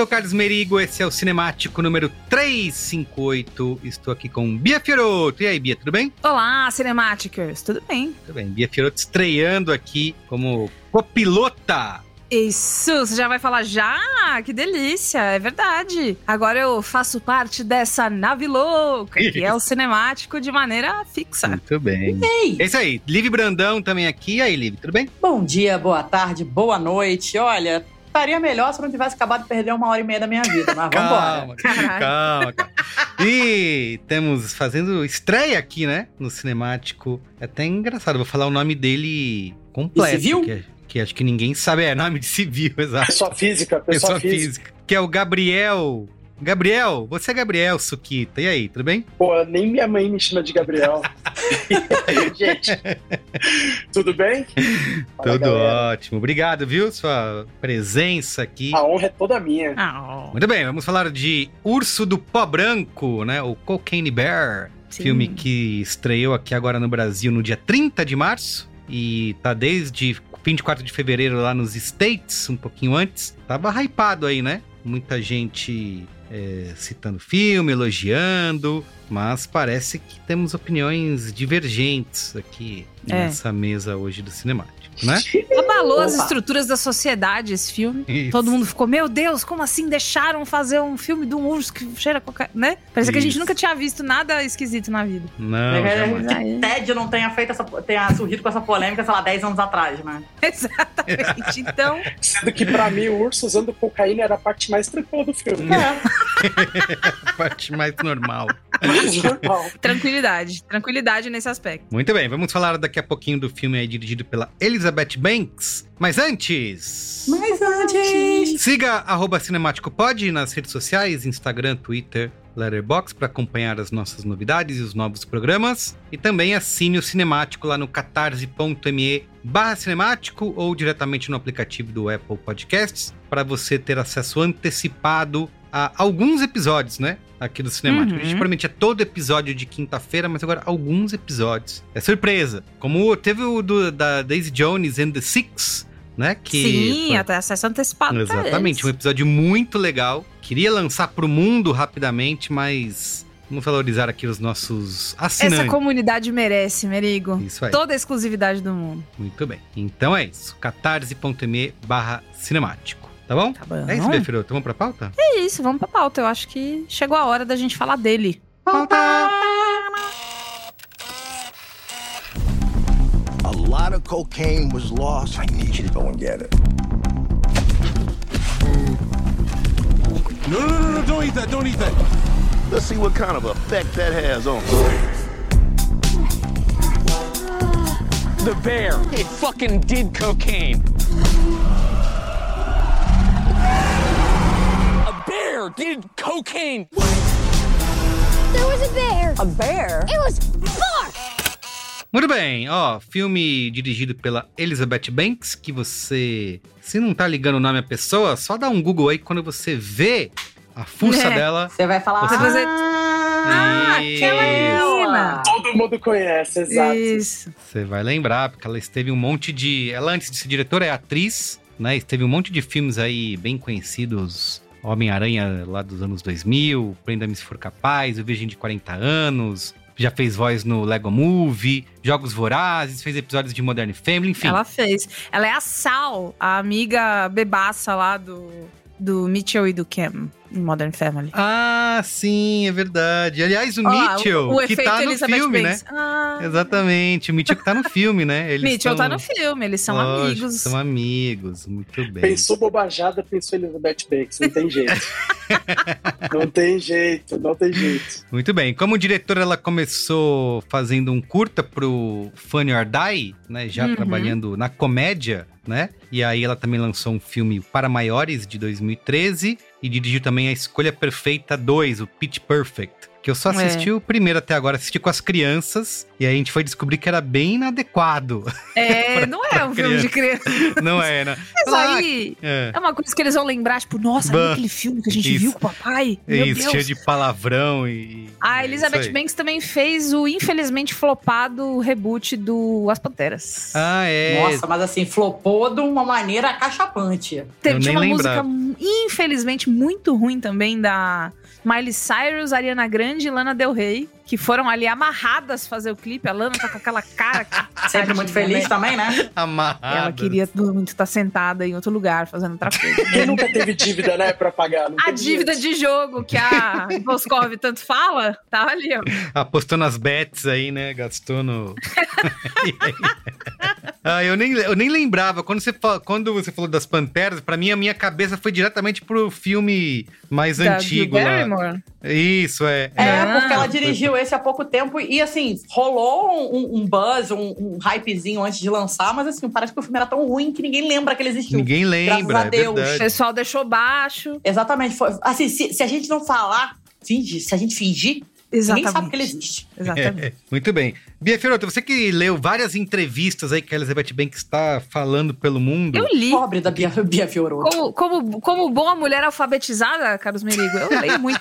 sou o Carlos Merigo, esse é o Cinemático número 358. Estou aqui com Bia Fiorotto. E aí, Bia, tudo bem? Olá, Cinemáticos, tudo bem? Tudo bem. Bia Fiorotto estreando aqui como copilota. Isso, você já vai falar já? Que delícia, é verdade. Agora eu faço parte dessa nave louca, que é o cinemático de maneira fixa. Muito bem. Ei, É isso aí. Liv Brandão também aqui. E aí, Liv, tudo bem? bom dia, boa tarde, boa noite. Olha, estaria melhor se eu não tivesse acabado de perder uma hora e meia da minha vida, mas vambora. Calma, Caralho. calma, calma. E temos fazendo estreia aqui, né? No Cinemático. É até engraçado, vou falar o nome dele completo. De civil? Que, que acho que ninguém sabe. É nome de civil, exato. Pessoa física, pessoa, Pessoa física. física. Que é o Gabriel. Gabriel, você é Gabriel Suquita. E aí, tudo bem? Pô, nem minha mãe me chama de Gabriel. Gente, tudo bem? Fala, tudo galera. ótimo. Obrigado, viu? Sua presença aqui. A honra é toda minha. Ah, ó, Muito bem, vamos falar de Urso do Pó Branco, né? O Cocaine Bear. sim. Filme que estreou aqui agora no Brasil no dia 30 de março. E tá desde 24 de fevereiro lá nos States, um pouquinho antes. Tava hypado aí, né? Muita gente é, citando filme, elogiando. Mas parece que temos opiniões divergentes aqui É. nessa mesa hoje do cinemático, né? Abalou as Opa. estruturas da sociedade esse filme. Isso. Todo mundo ficou, meu Deus, como assim deixaram fazer um filme de um urso que cheira coca... né? Parece que a gente nunca tinha visto nada esquisito na vida. Não, É, Ted não tenha feito essa, tenha surgido com essa polêmica, sei lá, 10 anos atrás, né? Exatamente. Então, Sendo que pra mim o urso usando cocaína era a parte mais tranquila do filme. A parte mais normal. Mais normal. tranquilidade. Tranquilidade nesse aspecto. Muito bem, vamos falar daqui a pouquinho do filme aí dirigido pela Elizabeth Banks. Mas antes. Mas antes. Siga arroba CinemáticoPod nas redes sociais, Instagram, Twitter Letterboxd para acompanhar as nossas novidades e os novos programas. E também assine o Cinemático lá no catarse.me barra cinemático ou diretamente no aplicativo do Apple Podcasts para você ter acesso antecipado a alguns episódios, né? Aqui do Cinemático. Uhum. A gente prometia todo episódio de quinta-feira, mas agora alguns episódios. É surpresa. Como teve o do, da Daisy Jones and the Six, né? Que Sim, foi- até acesso antecipado Exatamente, um episódio muito legal. Queria lançar pro mundo rapidamente, mas vamos valorizar aqui os nossos assinantes. Essa comunidade merece, Merigo. Isso aí. Toda a exclusividade do mundo. Muito bem. Então é isso. catarse.me barra cinemático. Tá bom? Tá bom. É isso, Bia Firoto. Vamos pra pauta? É isso, vamos pra pauta. Eu acho que chegou a hora da gente falar dele. A lot of cocaine was lost. I need you to go and get it. No, no, no, no, don't eat that, don't eat that. Let's see what kind of effect that has on The bear. It fucking did cocaine. Bear did cocaine. There was a bear. A bear? It was bark. Muito bem, ó, filme dirigido pela Elizabeth Banks, que você, se não tá ligando o nome à pessoa, só dá um Google aí quando você vê a fuça É. dela. Você vai falar. Você vai fazer- Ah, aquela menina. Todo mundo conhece, exato. Isso. Você vai lembrar, porque ela esteve um monte de. Ela, antes de ser diretora, é atriz, né? Esteve um monte de filmes aí bem conhecidos. Homem-Aranha lá dos anos 2000, Prenda-me se for capaz, O Virgem de 40 anos. Já fez voz no Lego Movie, Jogos Vorazes, fez episódios de Modern Family, enfim. Ela fez. Ela é a Sal, a amiga bebaça lá do, do Mitchell e do Cam, em Modern Family. Ah, sim, é verdade. Aliás, o Ó, Mitchell, o, o que tá no Elizabeth filme, Banks. né? Ah, Exatamente, o Mitchell que tá no filme, né? Eles Mitchell tão- tá no filme, eles são Lógico, amigos. São amigos, muito bem. Pensou bobajada, pensou Elizabeth Banks. Não tem jeito. não tem jeito, não tem jeito. Muito bem. Como diretora, ela começou fazendo um curta pro Funny or Die, né? Já Uhum. trabalhando na comédia, né? E aí ela também lançou um filme para maiores de 2013 e dirigiu também A Escolha Perfeita 2, o Pitch Perfect. Que eu só assisti É. o primeiro até agora, assisti com as crianças, e aí a gente foi descobrir que era bem inadequado. É, não é um filme de criança. Não é, né? Mas aí É. é uma coisa que eles vão lembrar, tipo, nossa, Bah. aquele filme que a gente Isso. viu com o papai. Meu Isso, Deus. cheio de palavrão e. A é Elizabeth. Banks também fez o infelizmente flopado reboot do As Panteras. Ah, é. Nossa, mas assim, flopou de uma maneira acachapante. Teve, uma lembrava. música, infelizmente, muito ruim também da Miley Cyrus, Ariana Grande e Lana Del Rey, que foram ali amarradas fazer o clipe. A Lana tá com aquela cara que Sempre muito feliz né? também, né? Amarrado. Ela queria muito estar sentada em outro lugar fazendo outra coisa. Quem nunca teve dívida, né, pra pagar? A dívida jeito. de jogo que a Boscov tanto fala, tá ali, ó. Apostou nas bets aí, né? Gastou no. ah, eu nem, eu nem lembrava. Quando você, quando você falou das Panteras, pra mim a minha cabeça foi diretamente pro filme mais Da antigo lá. Isso, é. É, Ah, porque ela dirigiu esse há pouco tempo e, assim, rolou um, um buzz, um, um hypezinho antes de lançar, mas, assim, parece que o filme era tão ruim que ninguém lembra que ele existiu. Ninguém lembra, Graças a é Deus. O verdade. pessoal deixou baixo. Exatamente. Foi, assim, se, se a gente não falar, fingir, se a gente fingir, ninguém Exatamente. sabe que ele existe. Exatamente. É, muito bem. Bia Fiorotto, você que leu várias entrevistas aí que a Elizabeth Banks está falando pelo mundo. Eu li. Pobre da Bia, Bia Fiorotto. Como, como, como boa mulher alfabetizada, Carlos Merigo, eu leio muito.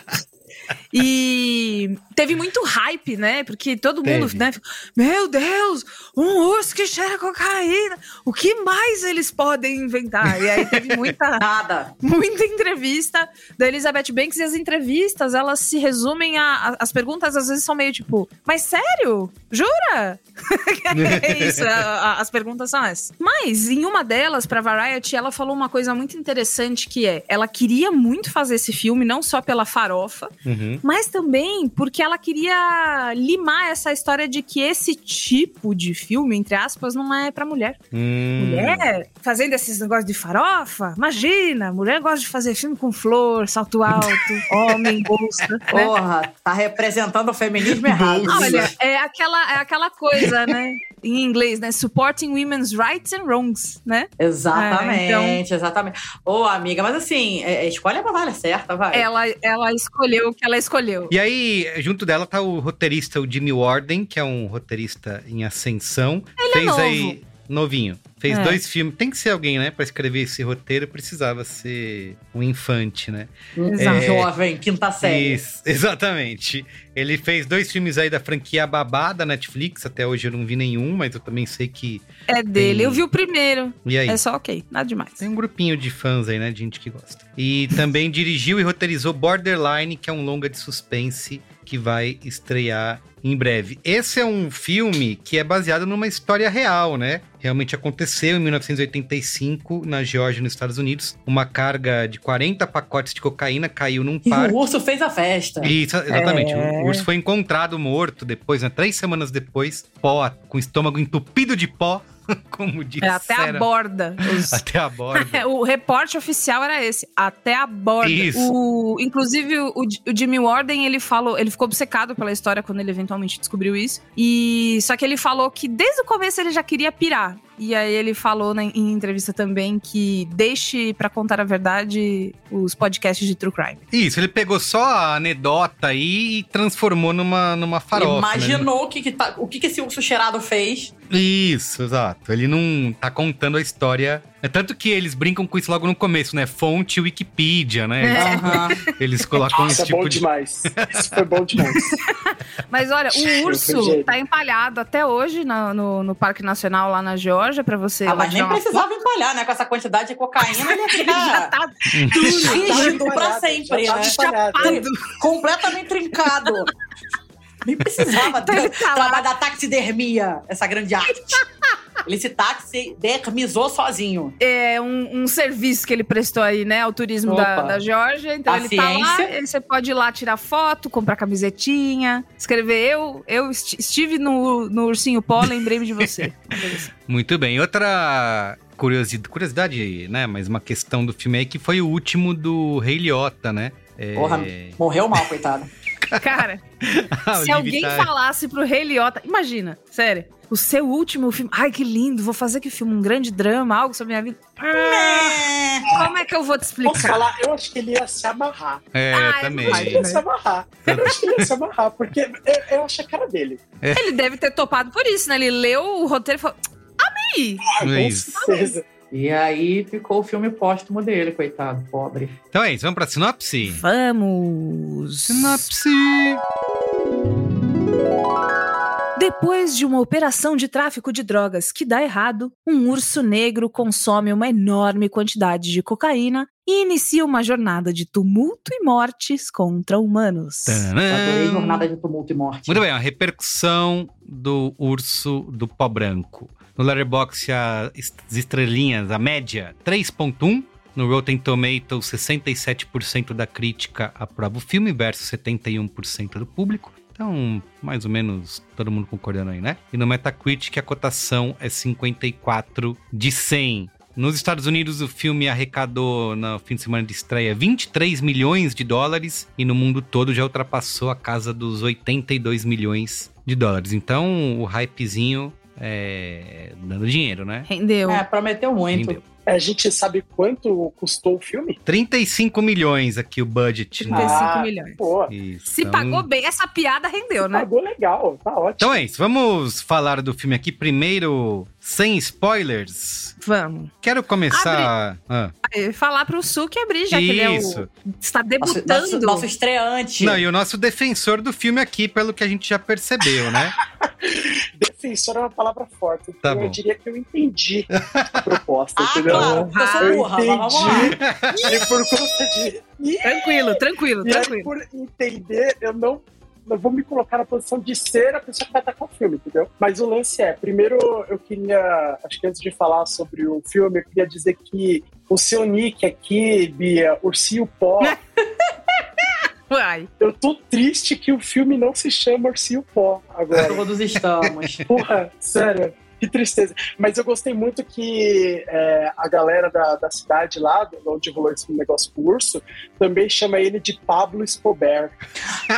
E teve muito hype, né? Porque todo mundo, Teve. né? ficou, Meu Deus, um urso que cheira cocaína. O que mais eles podem inventar? E aí teve muita, Nada. muita entrevista da Elizabeth Banks e as entrevistas, elas se resumem a, a- as perguntas às vezes são meio tipo, mas sério? Jura? é isso, a- a- as perguntas são essas. Mas em uma delas, pra Variety, ela falou uma coisa muito interessante que é, ela queria muito fazer esse filme, não só pela farofa, Uhum. Mas também porque ela queria limar essa história de que esse tipo de filme, entre aspas, não é pra mulher. Hum. Mulher fazendo esses negócios de farofa? Imagina, mulher gosta de fazer filme com flor, salto alto, homem, bolsa. né? Porra, tá representando o feminismo errado. Olha, é aquela, é aquela coisa, né? em inglês, né? Supporting Women's Rights and Wrongs, né? Exatamente, É, então- exatamente. Ô, amiga, mas assim, é, é, escolhe a batalha certa, vai. Ela, ela escolheu o que ela escolheu. E aí, junto dela tá o roteirista, o Jimmy Warden, que é um roteirista em ascensão. Ele é Fez novo. aí. Novinho. Fez É. dois filmes. Tem que ser alguém, né? Pra escrever esse roteiro, precisava ser um infante, né? Um É. jovem, quinta série. Isso, exatamente. Ele fez dois filmes aí da franquia Babá da Netflix. Até hoje eu não vi nenhum, mas eu também sei que. É dele. Tem- Eu vi o primeiro. E aí? É só ok, nada demais. Tem um grupinho de fãs aí, né? De gente que gosta. E também dirigiu e roteirizou Borderline, que é um longa de suspense que vai estrear em breve. Esse é um filme que é baseado numa história real, né? Realmente aconteceu em 1985, na Geórgia, nos Estados Unidos. Uma carga de 40 pacotes de cocaína caiu num E parque. o urso fez a festa. Isso, exatamente. É. O urso foi encontrado morto depois, né? Três semanas depois, pó, com o estômago entupido de pó, como disse. É até a borda. Os- Até a borda. o reporte oficial era esse, até a borda. Isso. O, inclusive, o, o Jimmy Warden, ele falou, ele ficou obcecado pela história quando ele eventualmente descobriu isso. E só que ele falou que desde o começo ele já queria pirar. E aí ele falou na- em entrevista também que deixe pra contar a verdade os podcasts de true crime. Isso, ele pegou só a anedota aí e transformou numa, numa farofa. né? Imaginou o, que, que tá- o que, que esse urso cheirado fez. Isso, exato. Ele não tá contando a história. É tanto que eles brincam com isso logo no começo, né? Fonte Wikipedia, né? Eles, Aham. eles colocam Isso esse é bom tipo de. demais. Isso foi bom demais. Mas olha, o urso tá empalhado até hoje na- no, no Parque Nacional lá na Geórgia pra você. Ah, mas nem precisava empalhar, né? Com essa quantidade de cocaína, ele ia ficar rígido pra sempre, já né? tá. Tri- Completamente trincado. Nem precisava Então ele do tá da taxidermia, essa grande arte. Ele se taxidermizou sozinho. é um, um serviço que ele prestou aí, né, ao turismo da, da Geórgia. Então A ele tá lá, ciência. ele, você pode ir lá tirar foto, comprar camisetinha, escrever eu, eu esti- estive no, no Ursinho Pó, lembrei-me de você. Muito bem. Outra curiosidade, curiosidade, né? Mas uma questão do filme aí que foi o último do Rei Liotta, né? É... Porra, morreu mal, coitado. Cara, a se alguém tá- falasse pro Rei Liotta, imagina, sério, o seu último filme, ai que lindo, vou fazer que filme, um grande drama, algo sobre a minha vida. Ah, como é que eu vou te Posso explicar? falar? Eu acho que ele ia se amarrar. É, Ah, é também. Eu acho que ele ia se amarrar. Eu acho que ele ia se amarrar, porque eu, eu acho a cara dele. Ele deve ter topado por isso, né? Ele leu o roteiro e falou: Ami! Ah, com certeza. E aí ficou o filme póstumo dele, coitado, pobre. Então é isso, vamos pra sinopse? Vamos! Sinopse! Depois de uma operação de tráfico de drogas que dá errado, um urso negro consome uma enorme quantidade de cocaína e inicia uma jornada de tumulto e mortes contra humanos. Adorei! Jornada de Tumulto e Morte. Muito bem, a repercussão do urso do pó branco. No Letterboxd, as estrelinhas, a média, 3.1. No Rotten Tomatoes, 67% da crítica aprova o filme versus 71% do público. Então, mais ou menos todo mundo concordando aí, né? E no Metacritic a cotação é 54 de 100. Nos Estados Unidos, o filme arrecadou no fim de semana de estreia 23 milhões de dólares e no mundo todo já ultrapassou a casa dos 82 milhões de dólares. Então, o hypezinho é dando dinheiro, né? Rendeu. É, prometeu muito. Rendeu. A gente sabe quanto custou o filme? 35 milhões aqui o budget. né? 35 Ah, milhões. Pô, Isso, Se então- pagou bem, essa piada rendeu, né? pagou legal, tá ótimo. Então é isso, vamos falar do filme aqui primeiro, sem spoilers. Vamos. Quero começar. Ah. Eh, Falar pro Suki abrir, já que ele é Isso. o. Está Nosso, debutando. nosso, nosso estreante. Não, e o nosso defensor do filme aqui, pelo que a gente já percebeu, né? Defensor é uma palavra forte. Tá então bom. eu diria que eu entendi a proposta, Ah, entendeu? Claro, porque eu sou Eu burra, mas vamos lá. entendi. E por conta de. E, Tranquilo, tranquilo, e aí, tranquilo. por entender, eu não. Eu vou me colocar na posição de ser a pessoa que vai atacar o filme, entendeu? Mas o lance é, primeiro eu queria, acho que antes de falar sobre o filme, eu queria dizer que o seu nick aqui, Bia, Ursinho Pó, Vai. eu tô triste que o filme não se chama Ursinho Pó agora. Todos estamos. Porra, sério. Que tristeza. Mas eu gostei muito que é, a galera da, da cidade lá, onde rolou esse negócio com o urso, também chama ele de Pablo Escobar.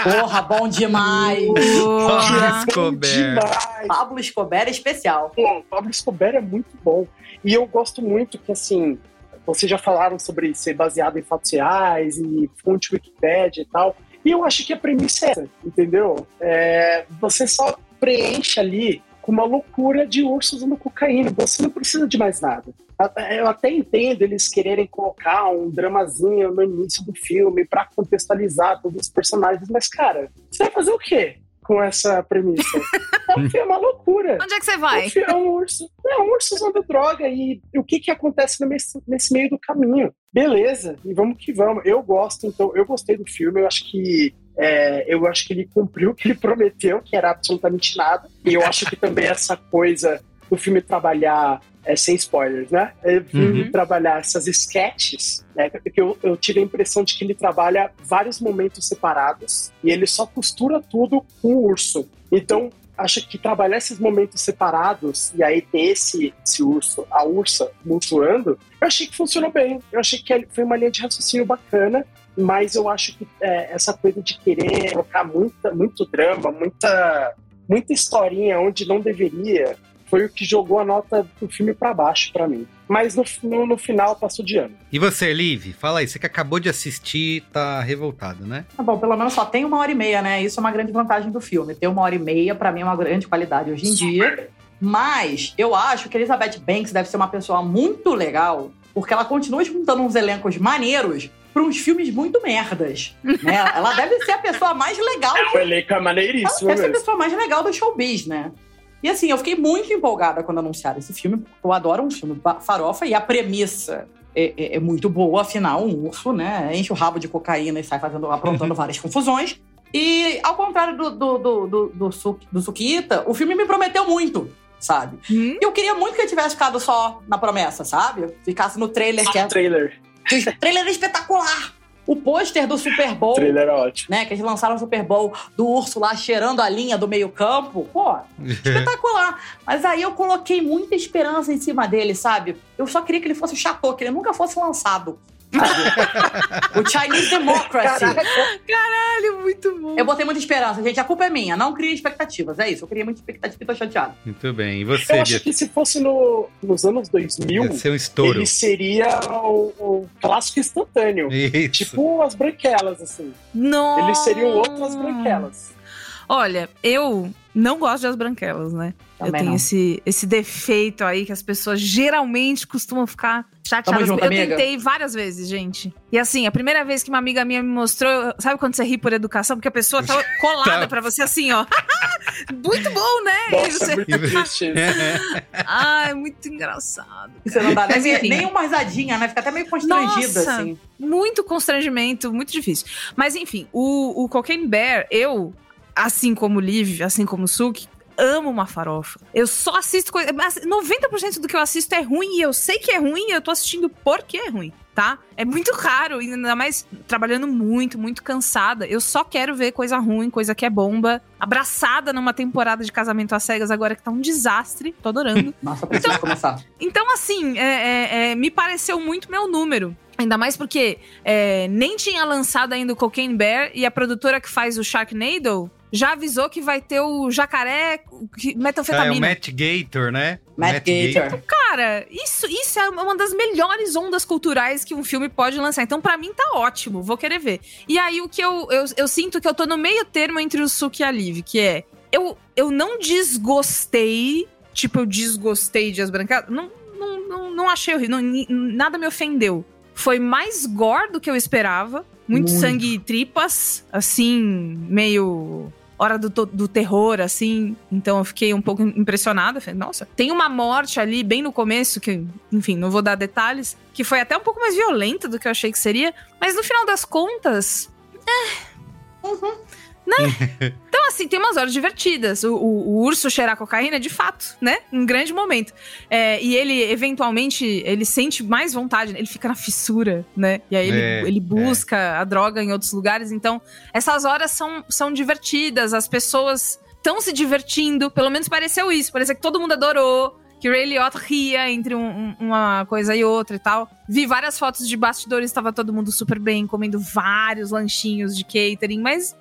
Porra, bom demais! Pablo Escobar. Demais. Pablo Escobar é especial. Pô, Pablo Escobar é muito bom. E eu gosto muito que, assim, vocês já falaram sobre ser baseado em fatos reais e fonte Wikipedia e tal. E eu acho que a premissa é essa, entendeu? É, você só preenche ali com uma loucura de urso usando cocaína. Você não precisa de mais nada. Eu até entendo eles quererem colocar um dramazinho no início do filme para contextualizar todos os personagens, mas, cara, você vai fazer o quê? Com essa premissa. É um filme, é uma loucura. Onde é que você vai? É um, é um urso. É um urso usando droga. E, e o que, que acontece nesse, nesse meio do caminho? Beleza, e vamos que vamos. Eu gosto, então, eu gostei do filme. Eu acho que é, eu acho que ele cumpriu o que ele prometeu, que era absolutamente nada. E eu acho que também essa coisa do filme trabalhar é, sem spoilers, né? Ele Uhum. trabalhar essas sketches, né? Porque eu, eu tive a impressão de que ele trabalha vários momentos separados e ele só costura tudo com o urso. Então, acho que trabalhar esses momentos separados e aí ter esse, esse urso, a ursa monstruando, eu achei que funcionou bem. Eu achei que foi uma linha de raciocínio bacana, mas eu acho que é, essa coisa de querer colocar muita, muito drama, muita, muita historinha onde não deveria, foi o que jogou a nota do filme para baixo para mim. Mas no, no, no, final passou de ano. E você, Liv? Fala aí, você que acabou de assistir, tá revoltado, né? Tá bom, pelo menos só tem uma hora e meia, né? Isso é uma grande vantagem do filme. Ter uma hora e meia, para mim, é uma grande qualidade hoje em dia. Mas eu acho que Elizabeth Banks deve ser uma pessoa muito legal, porque ela continua juntando uns elencos maneiros para uns filmes muito merdas. Né? Ela deve ser a pessoa mais legal. O elenco é maneiríssimo. Ela deve ser a pessoa mais legal do showbiz, né? E assim, eu fiquei muito empolgada quando anunciaram esse filme, porque eu adoro um filme farofa e a premissa é, é, é, muito boa, afinal, um urso, né? Enche o rabo de cocaína e sai fazendo, aprontando várias confusões. E ao contrário do, do, do, do, do, Su, do Sukita, o filme me prometeu muito. Sabe? Hum? Eu queria muito que ele tivesse ficado só na promessa, sabe? Ficasse no trailer só que é. trailer. O trailer é espetacular! O pôster do Super Bowl. O trailer é ótimo. Né, que eles lançaram o Super Bowl do urso lá cheirando a linha do meio-campo. Pô, espetacular. Mas aí eu coloquei muita esperança em cima dele, sabe? Eu só queria que ele fosse chato, que ele nunca fosse lançado. o Chinese Democracy. Caraca. Caralho, muito bom. Eu botei muita esperança, gente. A culpa é minha. Não crie expectativas. É isso. Eu criei muita expectativa e tô chateado. Muito bem. E você, Eu acho que se fosse no, nos anos 2000, Ia ser um estouro. ele seria o, o clássico instantâneo. Isso. Tipo as branquelas, assim. Nossa. Eles seriam outras branquelas. Olha, eu não gosto de As Branquelas, né? Também eu tenho não. esse, esse defeito aí que as pessoas geralmente costumam ficar chateadas. junto, eu amiga. tentei várias vezes, gente. E assim, a primeira vez que uma amiga minha me mostrou, sabe quando você ri por educação? Porque a pessoa tá colada Tá. pra você assim, ó. muito bom, né? Nossa, você- é muito. Ai, muito engraçado. Você não dá nem, enfim. nem uma risadinha, né? Fica até meio constrangida, Nossa, assim. Muito constrangimento, muito difícil. Mas enfim, o, o Cocaine Bear, eu, assim como o Liv, assim como o Suki, amo uma farofa. Eu só assisto coisa. mas 90% do que eu assisto é ruim e eu sei que é ruim e eu tô assistindo porque é ruim. Tá? É muito raro, ainda mais trabalhando muito, muito cansada. Eu só quero ver coisa ruim, coisa que é bomba. Abraçada numa temporada de casamento às cegas agora que tá um desastre. Tô adorando. Nossa, preciso começar. Então, assim, é- é- é, me pareceu muito meu número. Ainda mais porque é, nem tinha lançado ainda o Cocaine Bear e a produtora que faz o Sharknado já avisou que vai ter o jacaré que- Ah, é o metanfetamina. Matt Gator, né? Matt Gator. Cara, isso, isso é uma das melhores ondas culturais que um filme pode lançar. Então, pra mim, tá ótimo. Vou querer ver. E aí, o que eu, eu, eu sinto que eu tô no meio termo entre o Suki e a Liv, que é... Eu, eu não desgostei, tipo, eu desgostei de As Brancadas. Não, não, não, não achei horrível. não- nada me ofendeu. Foi mais gore do que eu esperava. Muito, Muito. sangue e tripas, assim, meio hora do, do terror, assim. Então eu fiquei um pouco impressionada. Falei, nossa, tem uma morte ali bem no começo, que, enfim, não vou dar detalhes, que foi até um pouco mais violenta do que eu achei que seria. Mas no final das contas. É. Né? Então, assim, tem umas horas divertidas. O, o- o urso cheirar cocaína, de fato, né? Um grande momento. É, e ele, eventualmente, ele sente mais vontade, ele fica na fissura, né? E aí ele, É, ele busca a droga em outros lugares. Então, essas horas são, são divertidas, as pessoas estão se divertindo. Pelo menos pareceu isso. Parecia que todo mundo adorou. Que o Ray Liotta ria entre um- um- uma coisa e outra e tal. Vi várias fotos de bastidores, estava todo mundo super bem, comendo vários lanchinhos de catering, mas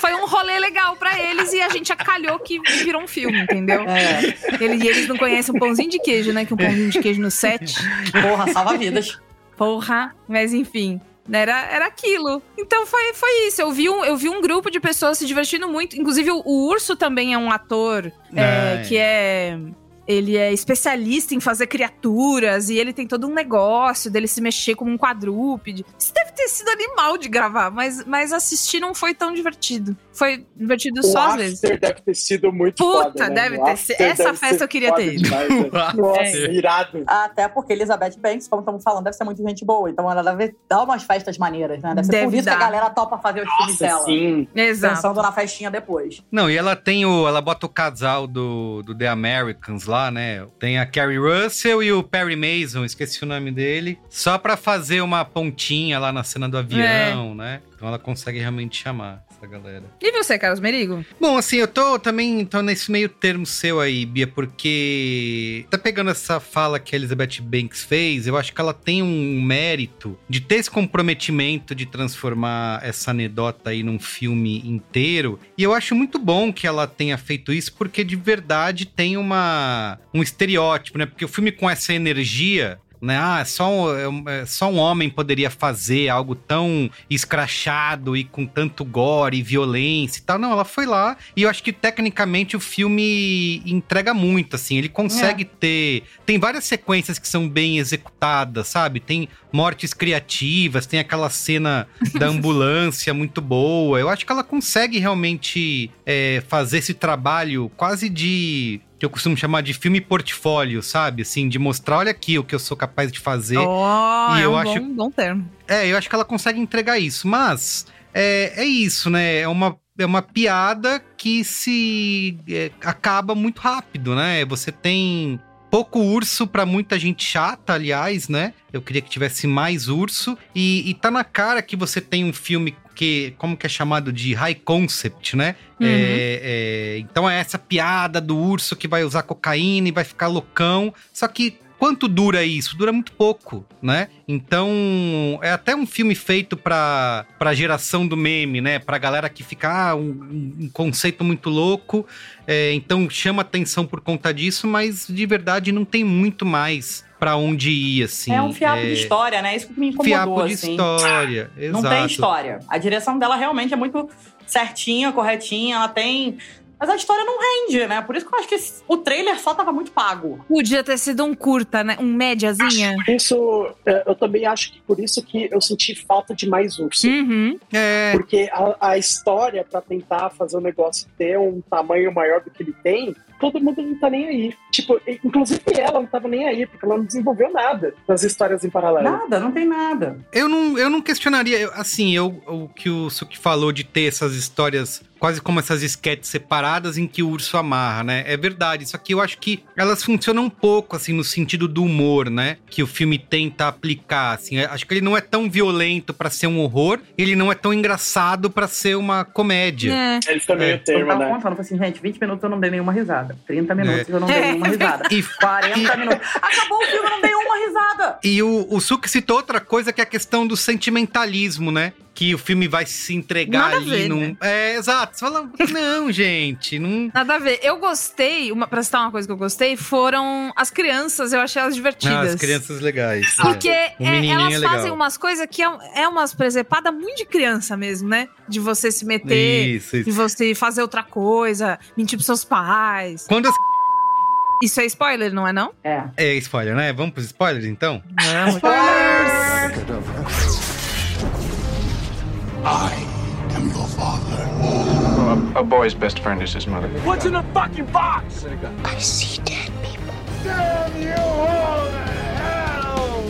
foi um rolê legal pra eles e a gente acalhou que virou um filme, entendeu? É. Ele- E eles não conhecem um pãozinho de queijo, né? Que um pãozinho de queijo no set. Porra, salva vidas. Porra, mas enfim. Era, era aquilo. Então foi, foi isso. Eu vi, um, eu vi um grupo de pessoas se divertindo muito. Inclusive, o, o Urso também é um ator é, é. que é. Ele é especialista em fazer criaturas e ele tem todo um negócio dele se mexer como um quadrúpede. Isso deve ter sido animal de gravar, mas, mas assistir não foi tão divertido. Foi divertido O só às vezes. deve ter sido muito Puta, foda, né? deve O ter sido- essa deve festa ser eu queria ter ido. demais, né? Nossa, É. irado. Até porque Elizabeth Banks, como estamos falando, deve ser muito gente boa. Então ela deve dar umas festas maneiras, né? Deve ser Deve por isso que dar. a galera topa fazer os filmes dela. sim. Exato. Pensando na festinha depois. Não, e ela tem o. Ela bota o casal do, do The Americans lá, né? Tem a Carrie Russell e o Perry Mason, esqueci o nome dele. Só pra fazer uma pontinha lá na cena do avião, né? Então ela consegue realmente chamar essa galera. E você, Carlos Merigo? Bom, assim, eu tô também tô nesse meio termo seu aí, Bia, porque tá pegando essa fala que a Elizabeth Banks fez, eu acho que ela tem um mérito de ter esse comprometimento de transformar essa anedota aí num filme inteiro. E eu acho muito bom que ela tenha feito isso, porque de verdade tem uma um estereótipo, né? Porque o filme com essa energia né? Ah, só um, é é, só um homem poderia fazer algo tão escrachado e com tanto gore e violência e tal. Não, ela foi lá e eu acho que tecnicamente o filme entrega muito, assim. Ele consegue ter. Tem várias sequências que são bem executadas, sabe? Tem mortes criativas, tem aquela cena da ambulância muito boa. Eu acho que ela consegue realmente é, fazer esse trabalho quase de que eu costumo chamar de filme portfólio, sabe? Assim, de mostrar, olha aqui o que eu sou capaz de fazer. Oh, E é eu um acho- bom, bom termo. É, eu acho que ela consegue entregar isso, mas é, é isso, né? É uma, é uma piada que se é, acaba muito rápido, né? Você tem pouco urso pra muita gente chata, aliás, né? Eu queria que tivesse mais urso. E, e tá na cara que você tem um filme que, como que é chamado de high concept, né? Uhum. É, é, então é essa piada do urso que vai usar cocaína e vai ficar loucão. Só que quanto dura isso? Dura muito pouco, né? Então é até um filme feito pra, pra geração do meme, né? Pra galera que fica, ah, um, um conceito muito louco. É, então chama atenção por conta disso, mas de verdade não tem muito mais pra onde ir, assim. é um fiapo de história, né? Isso que me incomodou, Fiapo de assim. história, Não exato. tem história. A direção dela realmente é muito certinha, corretinha, ela tem. Mas a história não rende, né? Por isso que eu acho que o trailer só tava muito pago. Podia ter sido um curta, né? Um médiazinha. Isso, é, eu também acho que por isso que eu senti falta de mais urso. Uhum. É, Porque a, a história, pra tentar fazer o negócio ter um tamanho maior do que ele tem, todo mundo não tá nem aí. Tipo, inclusive ela não tava nem aí, porque ela não desenvolveu nada nas histórias em paralelo. Nada, não tem nada. Eu não, eu não questionaria, eu- assim, eu, o que o Suki falou de ter essas histórias quase como essas esquetes separadas em que o urso amarra, né? É verdade, só que eu acho que elas funcionam um pouco, assim, no sentido do humor, né? Que o filme tenta aplicar, assim. Acho que ele não é tão violento pra ser um horror, ele não é tão engraçado pra ser uma comédia. É. Ele fica meio É. Eu termo, né? assim, gente, 20 minutos eu não dei nenhuma risada. 30 minutos É. eu não dei É. nenhuma risada. E, 40 minutos. Acabou o filme, eu não dei uma risada. e o, o Suki citou outra coisa que é a questão do sentimentalismo, né? Que o filme vai se entregar Nada a ali ver, num. né? É, exato. Você fala, não, gente, não. Nada a ver. Eu gostei, uma, pra citar uma coisa que eu gostei, foram as crianças. Eu achei elas divertidas. Ah, as crianças legais. Porque é. É, elas é legal. fazem umas coisas que é, é umas presepadas muito de criança mesmo, né? De você se meter, Isso, isso. de você fazer outra coisa, mentir pros seus pais. Quando as... Isso é spoiler, não é não? É. É spoiler, né? Vamos pros spoilers, então? Vamos. I am your father. A, a boy's best friend is his mother. What's in the fucking box? I see dead people. Damn you all to hell!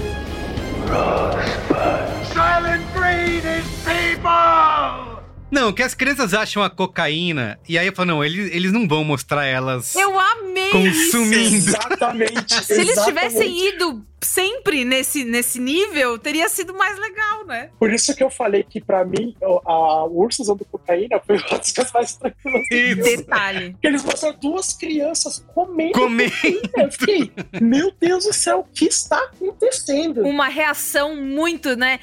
Rosebud. Silent breed is people! Não, que as crianças acham a cocaína, e aí eu falo, não, eles, eles não vão mostrar elas Eu amei consumindo. Exatamente. Se eles exatamente. tivessem ido sempre nesse, nesse nível, teria sido mais legal, né? Por isso que eu falei que, pra mim, o- a o urso usando cocaína foi uma das coisas mais tranquilas. Detalhe. Porque eles mostraram duas crianças comendo Comendo. cocaína. Eu fiquei, meu Deus do céu, o que está acontecendo? Uma reação muito, né?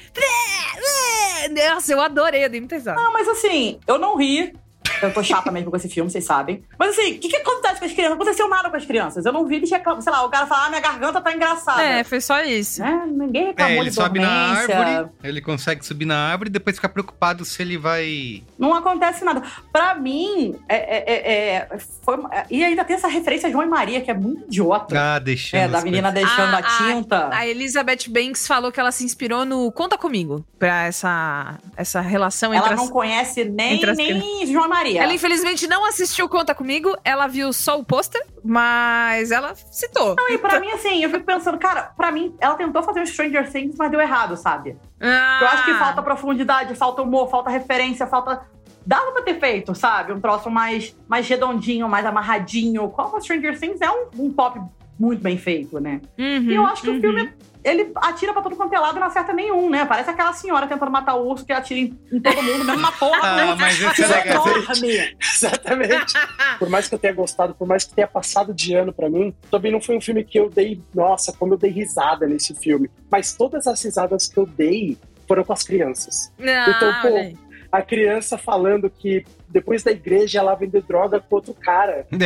Nossa, eu adorei, eu dei muita risada. Não, mas assim, eu não ri. Eu tô chata mesmo com esse filme, vocês sabem. Mas assim, o que, que acontece com as crianças? Não aconteceu nada com as crianças. Eu não vi eles reclamando. Sei lá, o cara fala, ah, minha garganta tá engraçada. É, foi só isso. Né? Ninguém É, reclamou ele de sobe na dormência. árvore, ele consegue subir na árvore e depois fica preocupado se ele vai. Não acontece nada. Pra mim, é, é, é, é, foi, e ainda tem essa referência a João e Maria, que é muito idiota. Ah, deixando. é, da as menina deixando a, A- tinta. A Elizabeth Banks falou que ela se inspirou no Conta Comigo, pra essa, essa relação entre Ela as... não conhece nem, entre as nem João e Maria. Ela, infelizmente, não assistiu Conta Comigo, ela viu só o pôster, mas ela citou. Não, e pra mim, assim, eu fico pensando, cara, pra mim, ela tentou fazer um Stranger Things, mas deu errado, sabe? Ah, Eu acho que falta profundidade, falta humor, falta referência, falta. Dava pra ter feito, sabe? Um troço mais, mais redondinho, mais amarradinho. Como Stranger Things é um, um pop muito bem feito, né? Uhum, E eu acho que uhum. o filme, ele atira pra todo quanto é lado e não acerta nenhum, né? Parece aquela senhora tentando matar o urso que atira em, em todo mundo, mesmo na porra. Ah, né? mas esse é legal. Exatamente. por mais que eu tenha gostado, por mais que tenha passado de ano pra mim, também não foi um filme que eu dei, nossa, como eu dei risada nesse filme. Mas todas as risadas que eu dei foram com as crianças. Ah, Então, pô, olha aí. a criança falando que depois da igreja ela vender droga com outro cara.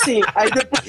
assim, aí depois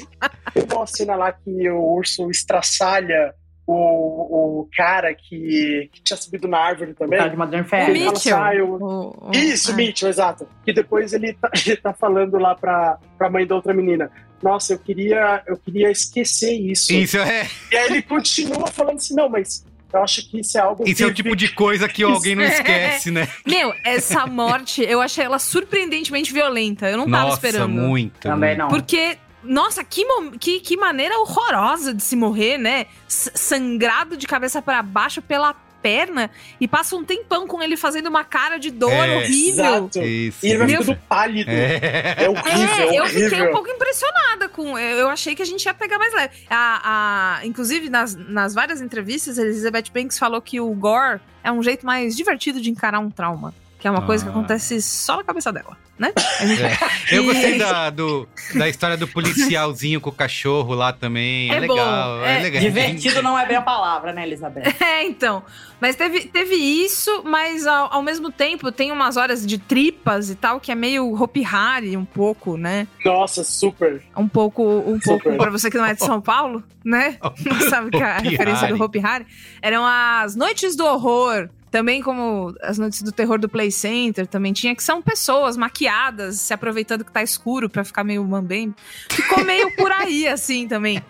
tem uma cena lá que o urso estraçalha o, o cara que, que tinha subido na árvore também. O cara de Modern Family. Mitchell. assim, ah, eu- O- o- Isso, ah. Mitchell, exato. Que depois ele tá, ele tá falando lá pra, pra mãe da outra menina. Nossa, eu queria, eu queria esquecer isso. Isso é, E aí ele continua falando assim, não, mas eu acho que isso é algo isso é o tipo de coisa que alguém não esquece, né? Meu, essa morte, eu achei ela surpreendentemente violenta. Eu não tava Nossa, esperando. muito. Também não. Porque, nossa, que, que, que maneira horrorosa de se morrer, né? S- sangrado de cabeça pra baixo pela perna e passa um tempão com ele fazendo uma cara de dor É, horrível. Exato. Isso. E ele vai ficando pálido. É, É. horrível, É, eu horrível. fiquei um pouco impressionada com. Eu eu achei que a gente ia pegar mais leve. A, a- inclusive, nas, nas várias entrevistas, a Elizabeth Banks falou que o gore é um jeito mais divertido de encarar um trauma. Que é uma coisa que Ah. acontece só na cabeça dela, né? A É. Eu gostei da, do, da história do policialzinho com o cachorro lá também. É, É legal, bom, é, é. legal. Divertido não é bem a palavra, né, Elizabeth? É, então. Mas teve, teve isso, mas ao, ao mesmo tempo tem umas horas de tripas e tal, que é meio Hopi Hari, um pouco, né? Nossa, super. Um pouco, um Super. pouco pra você que não é de São Paulo, né? Não sabe que a Hopi referência do Hopi Hari. Eram as Noites do Horror. Também como as noites do terror do Play Center também tinha, que são pessoas maquiadas, se aproveitando que tá escuro pra ficar meio mambembe. Ficou meio por aí, assim, também.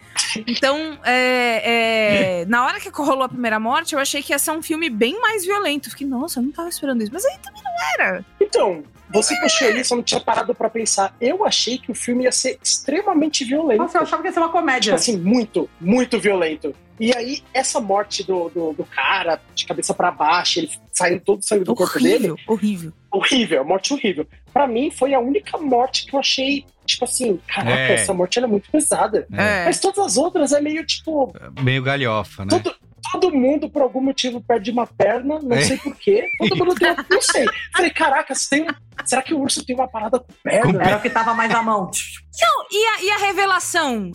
Então, é, é, na hora que rolou a primeira morte, eu achei que ia ser um filme bem mais violento. Fiquei, nossa, eu não tava esperando isso. Mas aí também não era. Então, você puxou isso, eu não tinha parado pra pensar. Eu achei que o filme ia ser extremamente violento. Nossa, eu achava que ia ser uma comédia. Tipo assim, muito, muito violento. E aí, essa morte do, do, do cara, de cabeça pra baixo, ele saindo todo o sangue do corpo dele, Horrível, horrível. horrível, morte horrível. Pra mim, foi a única morte que eu achei, tipo assim, caraca, É. essa morte ela é muito pesada. É. Mas todas as outras é meio tipo, Meio galhofa, né? todo, todo mundo, por algum motivo, perde uma perna, não É. sei porquê. Todo mundo tem uma, não sei. Falei, caraca, você tem, será que o urso tem uma parada com perna? Era o que tava mais à mão. Não, e a, e a revelação?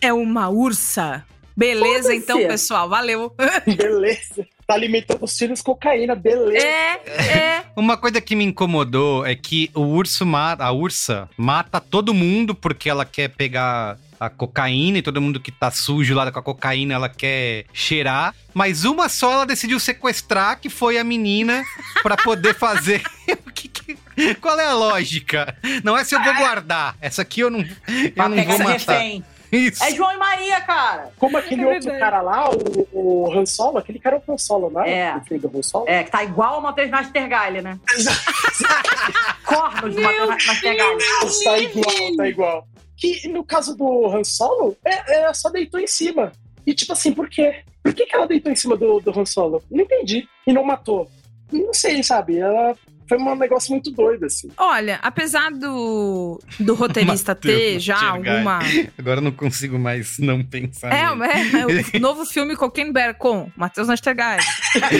É uma ursa? Beleza, então, pessoal. Valeu. Beleza. Tá alimentando os filhos cocaína, beleza. É, é. Uma coisa que me incomodou é que o urso mata, a ursa mata todo mundo porque ela quer pegar a cocaína e todo mundo que tá sujo lá com a cocaína ela quer cheirar. Mas uma só ela decidiu sequestrar, que foi a menina, pra poder fazer. O que que- Qual é a lógica? Não é se eu vou guardar. Essa aqui eu não, eu não vou matar. refém. Isso. É João e Maria, cara. Como aquele É outro cara lá, o, o Han Solo, aquele cara é o Han Solo, não é? É. O filho do Han Solo? É, que tá igual a Matheus Nastergalli, né? Cornos de Matheus Nastergalli. Tá igual, tá igual. Que no caso do Han Solo, é, ela só deitou em cima. E tipo assim, por quê? Por que, que ela deitou em cima do, do Han Solo? Não entendi. E não matou. não sei, sabe? Ela foi um negócio muito doido, assim. Olha, apesar do, do roteirista ter já alguma. Agora eu não consigo mais não pensar. É, nele. é, o novo filme Bear com Matheus Nastergaile,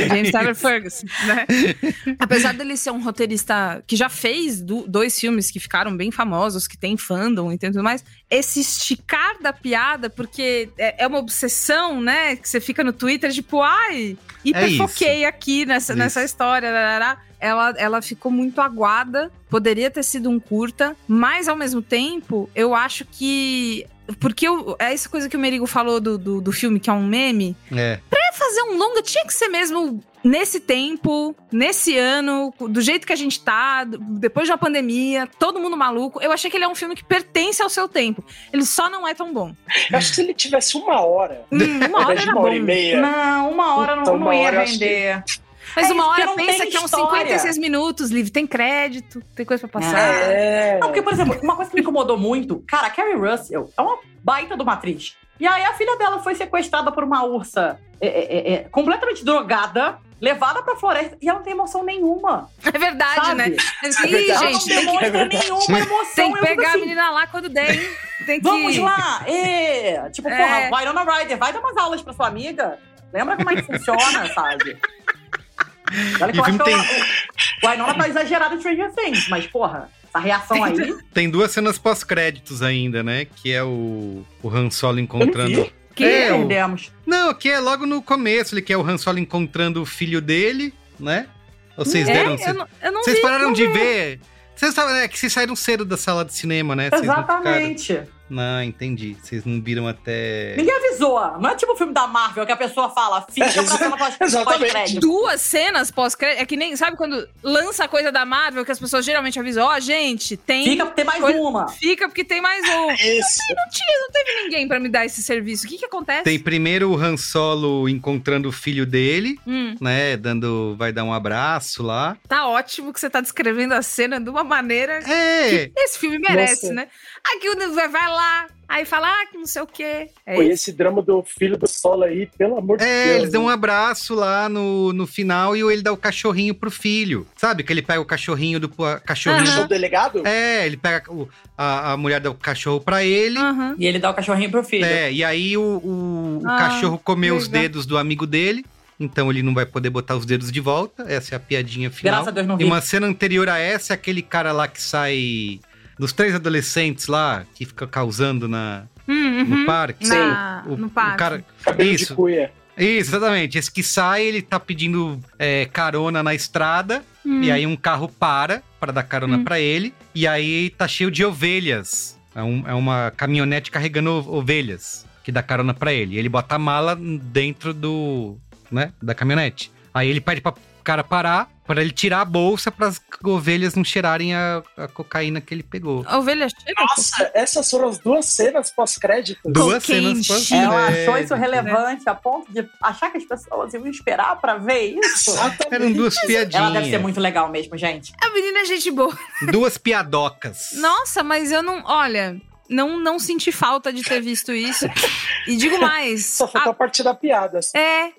James Tyler Ferguson, né? Apesar dele ser um roteirista que já fez do- dois filmes que ficaram bem famosos, que tem fandom e tudo mais, esse esticar da piada, porque é, é uma obsessão, né? Que você fica no Twitter, tipo, ai, hiperfoquei aqui nessa, Isso. nessa história, larará. Ela, ela ficou muito aguada, poderia ter sido um curta, mas ao mesmo tempo, eu acho que. Porque eu- é essa coisa que o Merigo falou do, do, do filme, que é um meme. É. Pra fazer um longa, tinha que ser mesmo nesse tempo, nesse ano, do jeito que a gente tá, depois de uma pandemia, todo mundo maluco. Eu achei que ele é um filme que pertence ao seu tempo. Ele só não é tão bom. Eu acho que se ele tivesse uma hora, Hum, uma hora era uma hora bom. e meia. Não, uma hora Puta, não, não uma ia hora eu acho vender. Mas É uma hora pensa que é uns história. 56 minutos, Liv. Tem crédito, tem coisa pra passar. É. Não, porque, por exemplo, uma coisa que me incomodou muito, cara, a Carrie Russell é uma baita de uma atriz. E aí a filha dela foi sequestrada por uma ursa é, é, é, é, completamente drogada, levada pra floresta, e ela não tem emoção nenhuma. É verdade, Sabe? né? É Ih, verdade. Ela não gente, tem que, demonstra nenhuma emoção. tem que pegar a assim, menina lá quando der, hein? Tem que... Vamos lá! É. Tipo, É. porra, Winona Ryder, vai dar umas aulas pra sua amiga. Lembra como é que funciona, sabe? Olha que E eu o acho que ela- o Winona tá exagerada em Stranger Things, mas, porra, essa reação aí... Tem duas cenas pós-créditos ainda, né? Que é o, o Han Solo encontrando. Que É, o- perdemos. Não, que é logo no começo, ele que é o Han Solo encontrando o filho dele, né? Ou Vocês É, deram. eu não, eu não Vocês vi, pararam não de vi. ver. Vocês estavam- é que vocês saíram cedo da sala de cinema, né? Vocês não ficaram- Exatamente. Não, entendi. Vocês não viram até. Ninguém avisou. Não é tipo o filme da Marvel que a pessoa fala, fica pra cena pós- Exatamente. pós-crédito. Duas cenas pós-crédito. É que nem, sabe quando lança coisa da Marvel que as pessoas geralmente avisam, ó, gente, tem. Fica, tem mais coisa- uma. Fica porque tem mais um. Isso. Não tinha, não teve ninguém pra me dar esse serviço. O que que acontece? Tem primeiro o Han Solo encontrando o filho dele, Hum, né? Dando. Vai dar um abraço lá. tá ótimo que você tá descrevendo a cena de uma maneira É! que esse filme merece, Nossa. né? Aqui o vai vai lá, aí fala, ah, que não sei o quê. É Pô, e isso. esse drama do filho do solo aí, pelo amor de É, Deus. eles dão um abraço lá no, no final e ele dá o cachorrinho pro filho. Sabe? Que ele pega o cachorrinho do. Cachorrinho. Aham. O delegado? É, ele pega o- a, a mulher dá o cachorro pra ele. Aham. E ele dá o cachorrinho pro filho. É, e aí o, o, o Ah, cachorro comeu os dedos do amigo dele. Então ele não vai poder botar os dedos de volta. Essa é a piadinha final. Graças a Deus não E vi. uma cena anterior a essa, é aquele cara lá que sai. Dos três adolescentes lá, que fica causando na, Hum, no uhum. parque. Na- O- no o parque. cara- Cabelo Isso. de cuia. Isso, exatamente. Esse que sai, ele tá pedindo é, carona na estrada. Hum. E aí um carro para pra dar carona Hum. pra ele. E aí tá cheio de ovelhas. É, um- é uma caminhonete carregando o- ovelhas que dá carona pra ele. Ele bota a mala dentro do, né, da caminhonete. Aí ele pede pra cara parar pra ele tirar a bolsa para as ovelhas não cheirarem a, a cocaína que ele pegou. A ovelha cheira. Nossa, essas foram as duas cenas pós-crédito. Duas Cocaine cenas shit. Ela achou isso relevante a ponto de achar que as pessoas iam esperar pra ver isso. Exatamente. Eram duas piadinhas. Ela deve ser muito legal mesmo, gente. A menina é gente boa. Duas piadocas. Nossa, mas eu não. Olha, não, não senti falta de ter visto isso. E digo mais. Só faltou a parte da piada. assim. É.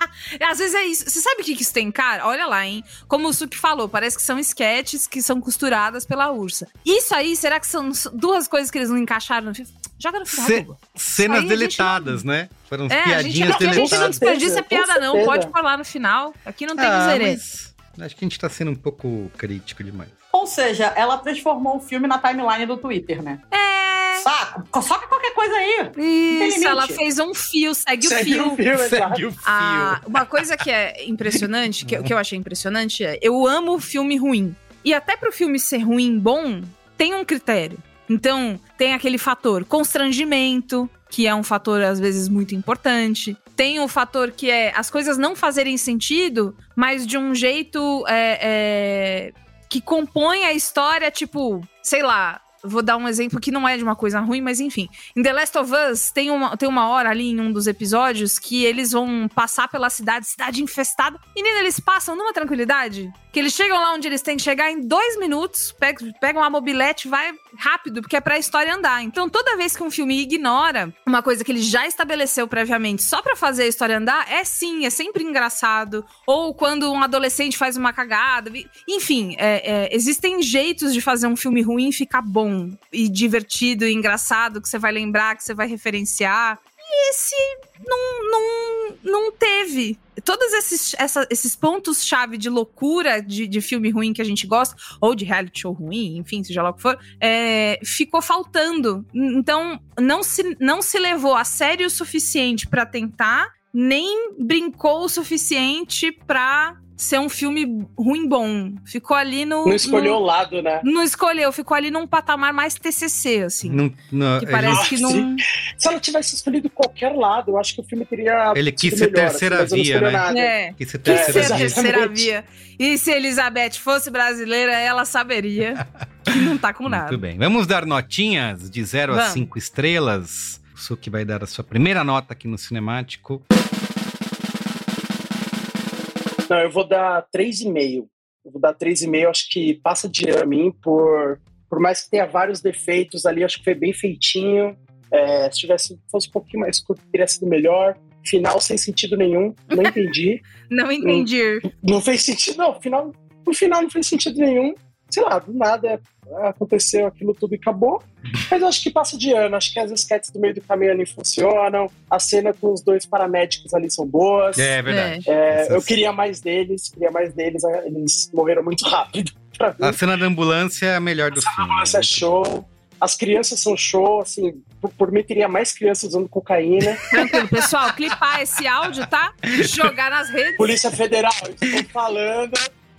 Às vezes é isso. Você sabe o que que isso tem, cara? Olha lá, hein? Como o Suki falou, parece que são esquetes que são costuradas pela ursa. Isso aí, será que são duas coisas que eles não encaixaram no filme? Joga no final, cenas Aí a gente deletadas, né? Foram É, a gente, piadinhas aqui a gente não deletadas. desperdiça piada, não. Pode falar no final. Aqui não tem Ah, miserê. acho que a gente tá sendo um pouco crítico demais. Ou seja, ela transformou o filme na timeline do Twitter, né? É. Saco, soca qualquer coisa aí. Isso, ela fez um fio, segue, Segue o fio. o fio. Segue o fio. Ah, uma coisa que é impressionante, que, eu- que eu achei impressionante é, eu amo filme ruim. E até pro filme ser ruim bom, tem um critério. Então, tem aquele fator constrangimento, que é um fator às vezes muito importante. Tem o fator que é as coisas não fazerem sentido, mas de um jeito é, é, que compõe a história, tipo, sei lá, vou dar um exemplo que não é de uma coisa ruim, mas enfim. Em The Last of Us, tem uma, tem uma hora ali em um dos episódios que eles vão passar pela cidade, cidade infestada. E nele eles passam numa tranquilidade. Que eles chegam lá onde eles têm que chegar em dois minutos, pegam, uma mobilete, vai rápido, porque é pra história andar. Então, toda vez que um filme ignora uma coisa que ele já estabeleceu previamente só pra fazer a história andar, é sim, é sempre engraçado. Ou quando um adolescente faz uma cagada. Enfim, é, é, existem jeitos de fazer um filme ruim ficar bom e divertido e engraçado, que você vai lembrar, que você vai referenciar. E esse não, não, não teve. Todos esses, essa- esses pontos-chave de loucura de, de filme ruim que a gente gosta, ou de reality show ruim, enfim, seja lá o que for, é, ficou faltando. Então, não se, não se levou a sério o suficiente pra tentar, nem brincou o suficiente pra ser um filme ruim bom. Ficou ali no. Não escolheu o lado, né? Não escolheu, ficou ali num patamar mais TCC, assim. Não, não, que ele- parece que não. Sim. Se ela tivesse escolhido qualquer lado, eu acho que o filme teria. Ele quis ser melhor, terceira mas ela não via, né? É. Quis ser Quis terceira ser exatamente. via. terceira via. E se Elizabeth fosse brasileira, ela saberia que não tá com nada. Muito bem. Vamos dar notinhas de 0 a Vamos. 5 estrelas. O Suki vai dar a sua primeira nota aqui no Cinemático. Não, eu vou dar 3,5. Eu vou dar 3,5, acho que passa de ano a mim, por, por mais que tenha vários defeitos ali, acho que foi bem feitinho. É, se tivesse fosse um pouquinho mais curto, teria sido melhor. Final sem sentido nenhum, não entendi. Não entendi. não fez sentido, não. Final, no final não fez sentido nenhum. Sei lá, do nada aconteceu aquilo tudo e acabou. Mas eu acho que passa de ano. Acho que as sketches do meio do caminho ali funcionam. A cena com os dois paramédicos ali são boas. É verdade. É, Essas- eu queria mais deles, queria mais deles. Eles morreram muito rápido. A cena da ambulância é a melhor do filme. Nossa, é show. As crianças são show, assim, por, por mim teria mais crianças usando cocaína. Tranquilo, pessoal, clipar esse áudio, tá? Jogar nas redes. Polícia Federal, eu estou falando,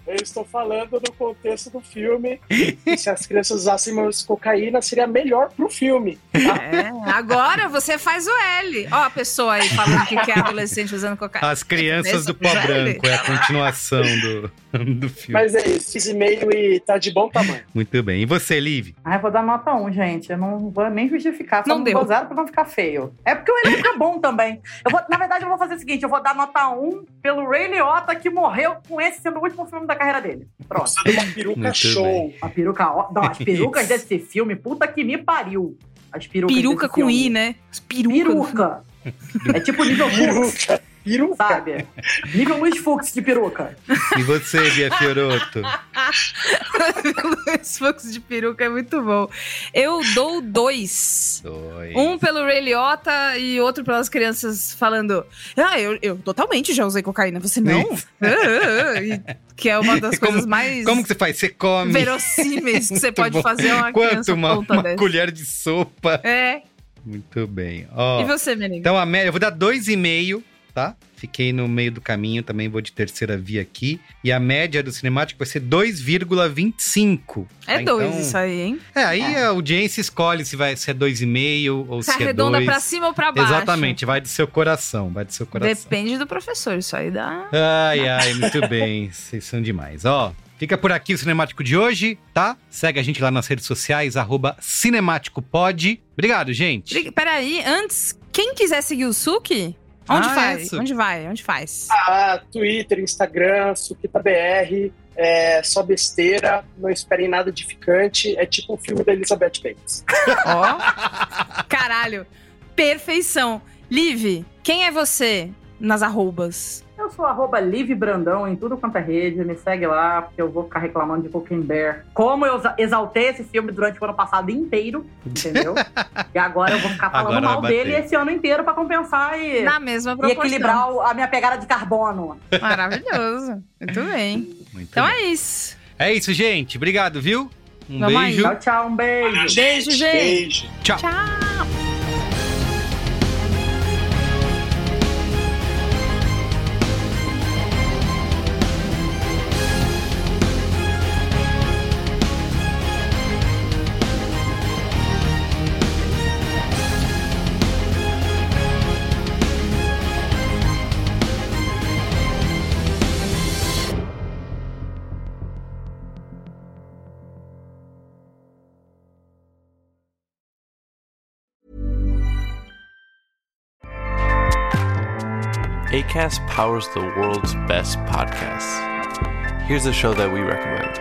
eu estou falando no contexto do filme. E se as crianças usassem mais cocaína, seria melhor pro filme. É, agora você faz o L. Ó, a pessoa aí falando que quer adolescente usando cocaína. As crianças do pó branco é a continuação do, do filme. Mas é isso, fiz e-mail e tá de bom tamanho. Muito bem. E você, Liv? Ah, eu vou dar nota 1, gente. Eu não vou nem justificar. Só Não não, deu. deu. zero pra não ficar feio. É porque o elenco é bom também. Eu vou, na verdade, eu vou fazer o seguinte: eu vou dar nota 1 pelo Ray Liotta, que morreu com esse sendo o último filme da carreira dele. Pronto. Uma peruca Muito show. bem. A peruca. ó- Não, as perucas desse filme, puta que me pariu. As perucas Peruca desse com filme. I, né? As peruca. Peruca. É tipo nível Peruca. Peruca. sabe? Nível Luiz Fux de peruca. E você, Bia Fioroto? Luiz Fux de peruca é muito bom. Eu dou dois. Dois. Um pelo Ray Liotta e outro pelas crianças falando: Ah, eu, eu totalmente já usei cocaína, você não? Ah, ah, que é uma das Como- coisas mais Como que você faz? Você come. verossímeis que você pode bom. fazer uma Quanto criança uma, uma dessa. colher de sopa. É. Muito bem. Ó, E você, menino? Então a média, eu vou dar dois e meio, tá? Fiquei no meio do caminho, também vou de terceira via aqui. E a média do cinemático vai ser 2,25. é tá? dois Então, isso aí, hein? É, aí a audiência escolhe se vai se é 2,5 ou Você se é arredonda 2. pra cima ou pra baixo? Exatamente, vai do seu coração, vai do seu coração. Depende do professor, isso aí dá. Ai, ai, muito bem. Vocês são demais. Ó, fica por aqui o Cinemático de hoje, tá? Segue a gente lá nas redes sociais, arroba CinemáticoPod. Obrigado, gente. Peraí, antes, quem quiser seguir o Suki, onde Ah, faz? isso. Onde vai? Onde faz? Ah, Twitter, Instagram, SuquitaBR, é só besteira, não esperem nada edificante. É tipo o filme da Elizabeth Banks. Ó. Caralho. Perfeição. Liv, quem é você nas arrobas? Eu sou arroba Liv Brandão em tudo quanto é rede. Me segue lá, porque eu vou ficar reclamando de Cocaine Bear. Como eu exa- exaltei esse filme durante o ano passado inteiro, entendeu? e agora eu vou ficar falando mal dele esse ano inteiro pra compensar e, Na mesma e equilibrar a minha pegada de carbono. Maravilhoso. Muito bem. Muito Então bem. é isso. É isso, gente. Obrigado, viu? Um Vamos aí. beijo. Tchau, tchau, um beijo. Beijo, gente. Beijo. Tchau. Tchau. ACAST powers the world's best podcasts. Here's a show that we recommend.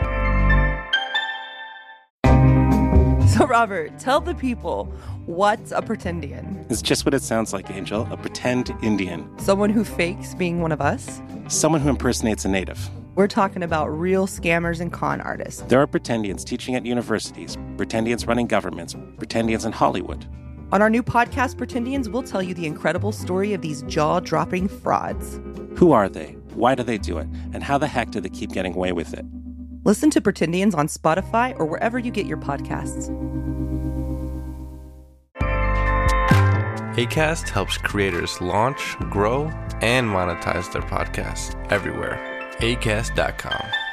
So, Robert, tell the people what's a pretendian? It's just what it sounds like, Angel a pretend Indian. Someone who fakes being one of us? Someone who impersonates a native. We're talking about real scammers and con artists. There are pretendians teaching at universities, pretendians running governments, pretendians in Hollywood. On our new podcast, Pretendians, we'll tell you the incredible story of these jaw dropping frauds. Who are they? Why do they do it? And how the heck do they keep getting away with it? Listen to Pretendians on Spotify or wherever you get your podcasts. ACAST helps creators launch, grow, and monetize their podcasts everywhere. ACAST.com.